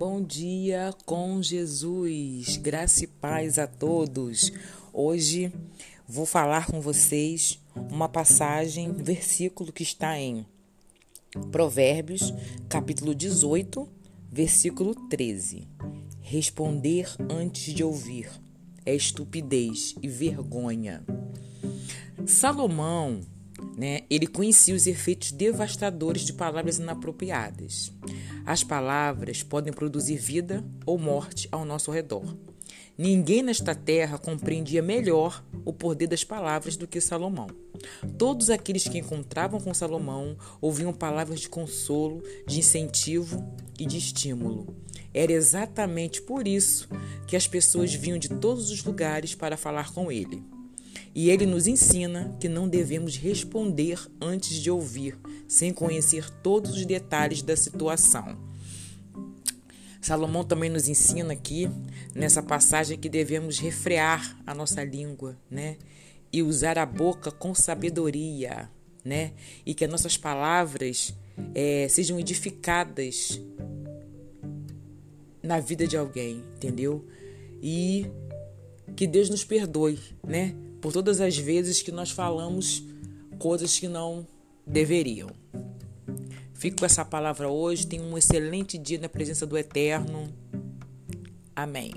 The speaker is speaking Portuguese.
Bom dia com Jesus, graça e paz a todos. Hoje vou falar com vocês uma passagem, versículo que está em Provérbios, capítulo 18, versículo 13. Responder antes de ouvir é estupidez e vergonha. Salomão, né, ele conhecia os efeitos devastadores de palavras inapropriadas. As palavras podem produzir vida ou morte ao nosso redor. Ninguém nesta terra compreendia melhor o poder das palavras do que Salomão. Todos aqueles que encontravam com Salomão ouviam palavras de consolo, de incentivo e de estímulo. Era exatamente por isso que as pessoas vinham de todos os lugares para falar com ele. E ele nos ensina que não devemos responder antes de ouvir, sem conhecer todos os detalhes da situação. Salomão também nos ensina aqui, nessa passagem, que devemos refrear a nossa língua, né? E usar a boca com sabedoria, né? E que as nossas palavras é, sejam edificadas na vida de alguém, entendeu? E que Deus nos perdoe, né? Por todas as vezes que nós falamos coisas que não deveriam. Fico com essa palavra hoje. Tenha um excelente dia na presença do Eterno. Amém.